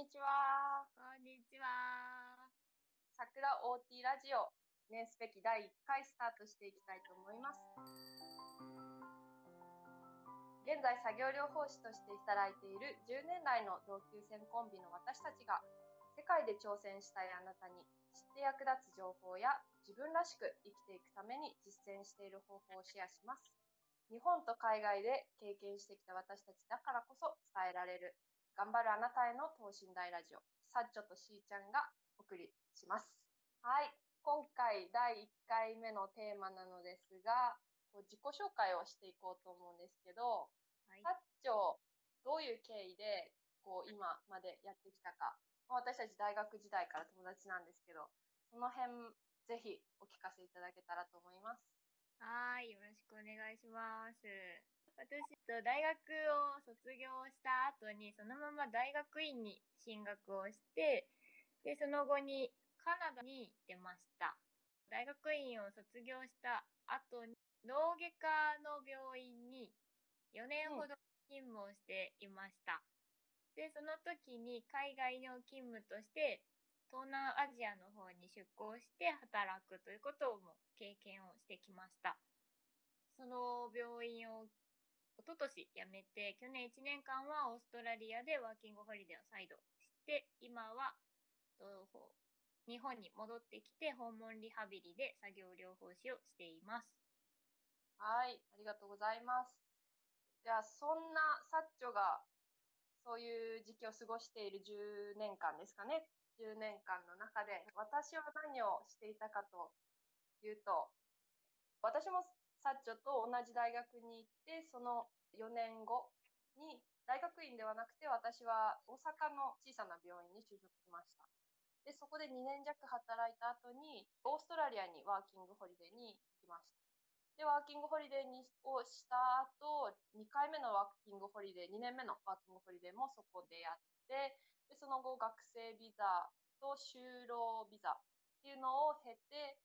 にちは。こんにちは。桜 OT ラジオ、記念すべき第1回スタートしていきたいと思います。現在、作業療法士として働いている10年来の同級生コンビの私たちが、世界で挑戦したいあなたに知って役立つ情報や自分らしく生きていくために実践している方法をシェアします。日本と海外で経験してきた私たちだからこそ伝えられる頑張るあなたへの等身大ラジオ、サッチョとしーちゃんがお送りします。はい。今回第1回目のテーマなのですが、こう自己紹介をしていこうと思うんですけど、はい、サッチョ、どういう経緯でこう今までやってきたか、私たち大学時代から友達なんですけど、その辺ぜひお聞かせいただけたらと思います。はい、よろしくお願いします。私と大学を卒業した後にそのまま大学院に進学をしてでその後にカナダに出ました。大学院を卒業した後に脳外科の病院に4年ほど勤務をしていました、でその時に海外の勤務として東南アジアの方に出向して働くということも経験をしてきました。その病院を一昨年辞めて、去年1年間はオーストラリアでワーキングホリデーを再度して、今は日本に戻ってきて訪問リハビリで作業療法士をしています。はい、ありがとうございます。じゃあ、そんなサッチョがそういう時期を過ごしている10年間ですかね。10年間の中で、私は何をしていたかというと、私もサッチョと同じ大学に行って、その4年後に大学院ではなくて私は大阪の小さな病院に就職しました。で、そこで2年弱働いた後にオーストラリアにワーキングホリデーに行きました。で、ワーキングホリデーにをした後、2回目のワーキングホリデー、2年目のワーキングホリデーもそこでやって、で、その後学生ビザと就労ビザっていうのを経て、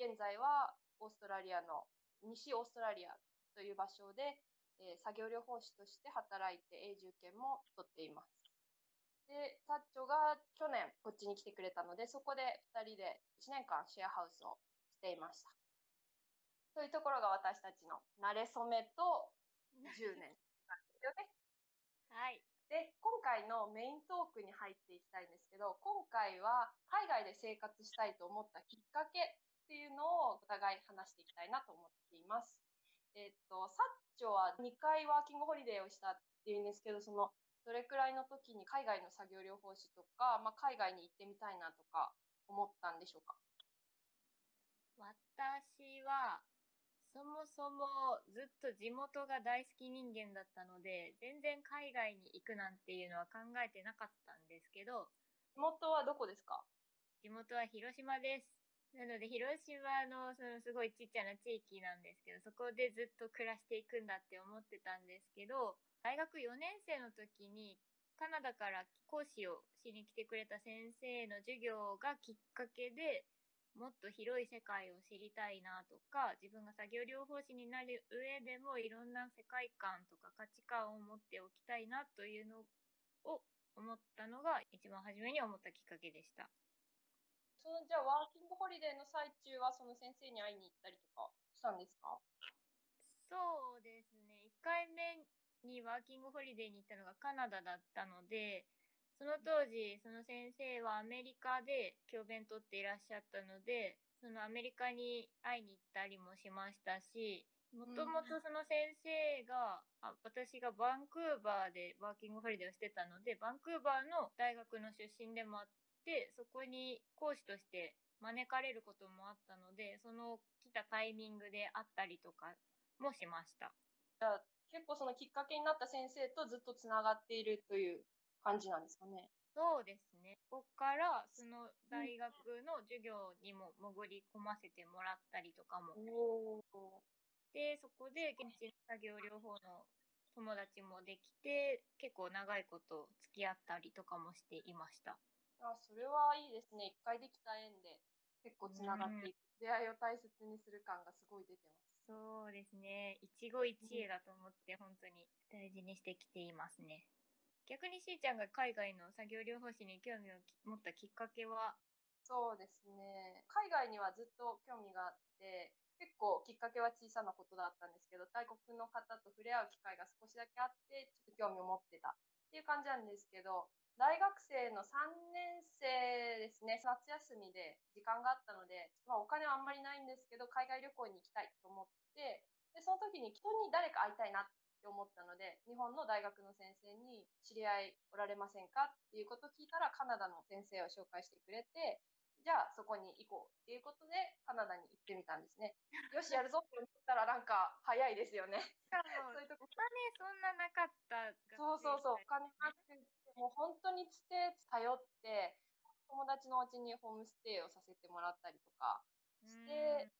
現在はオーストラリアの西オーストラリアという場所で、えー、作業療法士として働いて永住権も取っています。で、タッチョが去年こっちに来てくれたので、そこで2人で1年間シェアハウスをしていました。というところが私たちの慣れ初めと10年ですよね。はい。で、今回のメイントークに入っていきたいんですけど、今回は海外で生活したいと思ったきっかけっていうのをお互い話していきたいなと思っています。えっと、サッチョは2回ワーキングホリデーをしたっていうんですけど、その、どれくらいの時に海外の作業療法士とか、まあ、海外に行ってみたいなとか思ったんでしょうか？私は、そもそもずっと地元が大好き人間だったので、全然海外に行くなんていうのは考えてなかったんですけど。地元はどこですか？地元は広島です。なので、広島のそのすごいちっちゃな地域なんですけど、そこでずっと暮らしていくんだって思ってたんですけど、大学4年生の時にカナダから講師をしに来てくれた先生の授業がきっかけで、もっと広い世界を知りたいなとか、自分が作業療法士になる上でもいろんな世界観とか価値観を持っておきたいなというのを思ったのが一番初めに思ったきっかけでした。そのじゃあワーキングホリデーの最中はその先生に会いに行ったりとかしたんですか？そうですね。1回目にワーキングホリデーに行ったのがカナダだったので、その当時、その先生はアメリカで教鞭とっていらっしゃったので、そのアメリカに会いに行ったりもしましたし、もともとその先生が、あ私がバンクーバーでワーキングホリデーをしてたので、バンクーバーの大学の出身でもあって、そこに講師として招かれることもあったので、その来たタイミングで会ったりとかもしました。じゃあ結構そのきっかけになった先生とずっとつながっているという感じなんですかね。そうですね。ここからその大学の授業にも潜り込ませてもらったりとかも。で、そこで現地の作業療法の友達もできて、結構長いこと付き合ったりとかもしていました。あ、それはいいですね。一回できた縁で結構つながっていく、うん、出会いを大切にする感がすごい出てます。そうですね。一期一会だと思って本当に大事にしてきていますね。逆にしーちゃんが海外の作業療法士に興味を持ったきっかけは？そうですね。海外にはずっと興味があって、結構きっかけは小さなことだったんですけど、外国の方と触れ合う機会が少しだけあって、ちょっと興味を持ってたっていう感じなんですけど、大学生の3年生ですね、夏休みで時間があったので、まあお金はあんまりないんですけど、海外旅行に行きたいと思って、で、その時に人に誰か会いたいなって思ったので、日本の大学の先生に知り合いおられませんかっていうことを聞いたら、カナダの先生を紹介してくれて、じゃあそこに行こうっていうことでカナダに行ってみたんですね。よし、やるぞって思ったらなんか早いですよね。そういうとこお金そんななかったそうそうそう、お金なくて、もう本当につて頼って、友達のお家にホームステイをさせてもらったりとかして、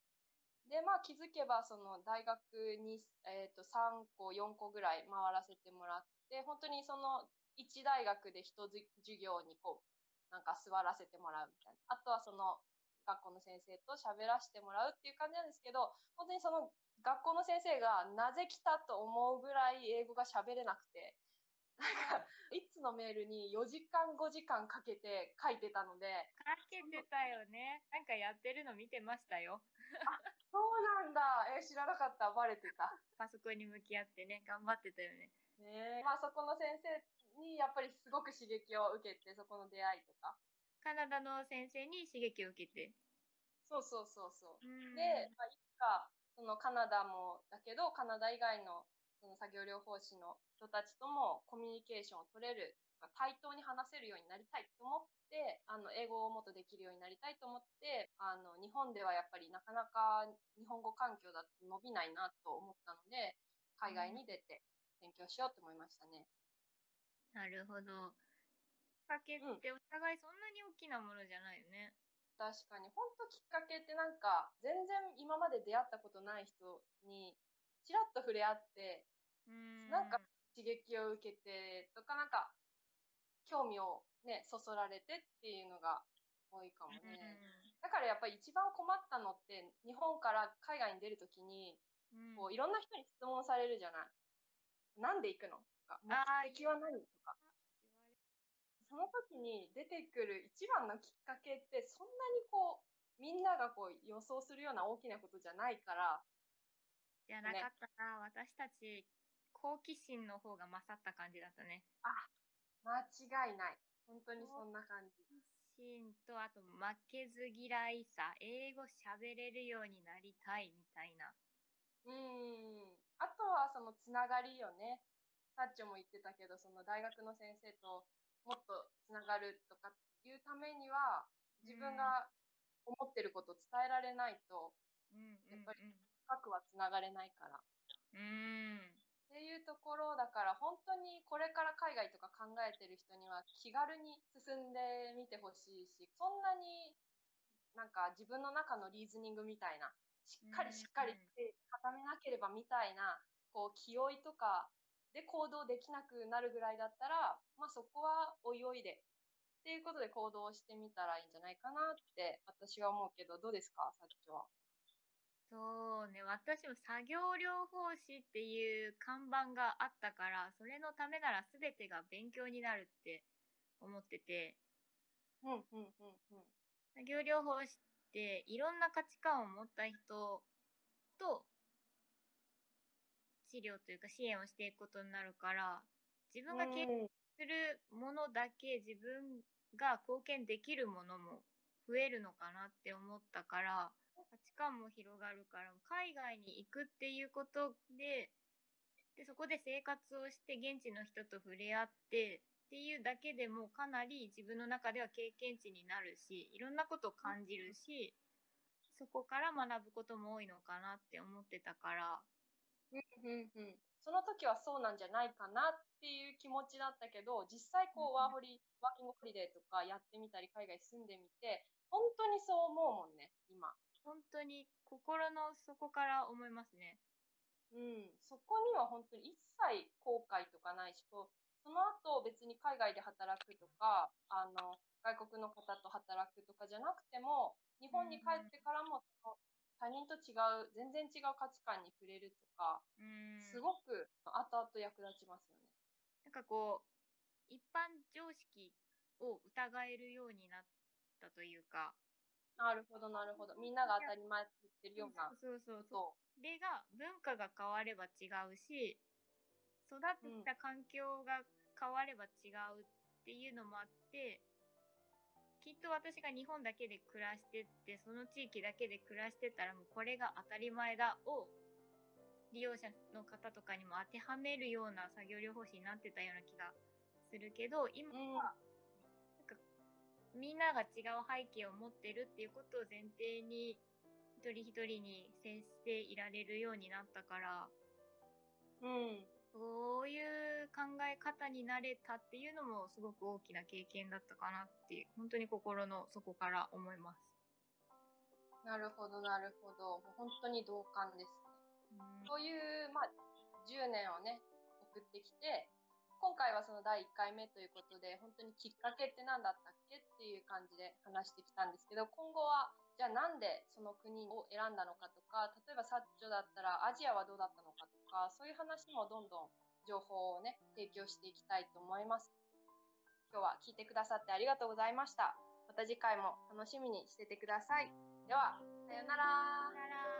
で、まあ気づけばその大学に、えっ、と3個、4個ぐらい回らせてもらって、本当にその1大学で一授業にこう、なんか座らせてもらうみたいな。あとはその学校の先生と喋らせてもらうっていう感じなんですけど、本当にその学校の先生がなぜ来たと思うぐらい英語が喋れなくて、なんか、いつのメールに4時間5時間かけて書いてたので、かけてたよね。なんかやってるの見てましたよ。そうなんだ、えー知らなかった、バレてた。パソコンに向き合ってね頑張ってたよね。ねえ。まあそこの先生にやっぱりすごく刺激を受けて、そこの出会いとか。カナダの先生に刺激を受けて。そうそうそうそう。うん。で、まあ、いつか、そのカナダもだけど、カナダ以外のその作業療法士の人たちともコミュニケーションを取れる、対等に話せるようになりたいと思って、あの、英語をもっとできるようになりたいと思って、あの、日本ではやっぱりなかなか日本語環境だと伸びないなと思ったので、海外に出て勉強しようと思いましたね。なるほど。きっかけってお互いそんなに大きなものじゃないよね。確かに、本当きっかけってなんか、全然今まで出会ったことない人に、ちらっと触れ合って、うんなんか刺激を受けてとか、なんか、興味をね、そそられてっていうのが多いかもね。だからやっぱり一番困ったのって、日本から海外に出るときに、うんこう、いろんな人に質問されるじゃない。なんで行くのとか、目的は何とか。その時に出てくる一番のきっかけって、そんなにこう、みんながこう予想するような大きなことじゃないから、じゃなかったな、私たち好奇心の方が勝った感じだったね間違いない。本当にそんな感じ。心とあと負けず嫌いさ英語喋れるようになりたいみたいなうーん。あとはそのつながりよね。サッチョも言ってたけど、その大学の先生ともっとつながるとかいうためには、自分が思ってることを伝えられないと、うんうんやっぱり深くはつながれないから。うんうんっていうところだから本当にこれから海外とか考えてる人には気軽に進んでみてほしいしそんなになんか自分の中のリーズニングみたいなしっかりしっかりって固めなければみたいなこう気負いとかで行動できなくなるぐらいだったらまあそこはおいおいでっていうことで行動してみたらいいんじゃないかなって私は思うけどどうですか？さっちは。そうね私も作業療法士っていう看板があったからそれのためなら全てが勉強になるって思っててうんうんうんうん。作業療法士っていろんな価値観を持った人と治療というか支援をしていくことになるから自分が経験うんするものだけ自分が貢献できるものも増えるのかなって思ったから価値観も広がるから海外に行くっていうことででそこで生活をして現地の人と触れ合ってっていうだけでもかなり自分の中では経験値になるしいろんなことを感じるしそこから学ぶことも多いのかなって思ってたから。うんうん、その時はそうなんじゃないかなっていう気持ちだったけど実際こうワーホリワーキングホリデーとかやってみたり海外住んでみて本当にそう思うもんね今本当に心の底から思いますね。うんそこには本当に一切後悔とかないしこうその後別に海外で働くとかあの外国の方と働くとかじゃなくても日本に帰ってからもその他人と違う全然違う価値観に触れるとかうんすごく後々役立ちますよね。なんかこう一般常識を疑えるようになったというか。なるほど、なるほど。みんなが当たり前って言ってるような。そうそうそう。でが、文化が変われば違うし、育ってきた環境が変われば違うっていうのもあって、きっと私が日本だけで暮らしてってその地域だけで暮らしてたらもうこれが当たり前だを利用者の方とかにも当てはめるような作業療法士になってたような気がするけど今はなんかみんなが違う背景を持ってるっていうことを前提に一人一人に接していられるようになったから、うん、そういう考え方になれたっていうのもすごく大きな経験だったかなって本当に心の底から思います。なるほどなるほど本当に同感ですね。うん、そういうまあ10年をね送ってきて今回はその第1回目ということで本当にきっかけって何だったっけっていう感じで話してきたんですけど今後はじゃあなんでその国を選んだのかとか、例えばサッチョだったらアジアはどうだったのかとか、そういう話もどんどん情報をね、提供していきたいと思います。今日は聞いてくださってありがとうございました。また次回も楽しみにしててください。では、さようなら。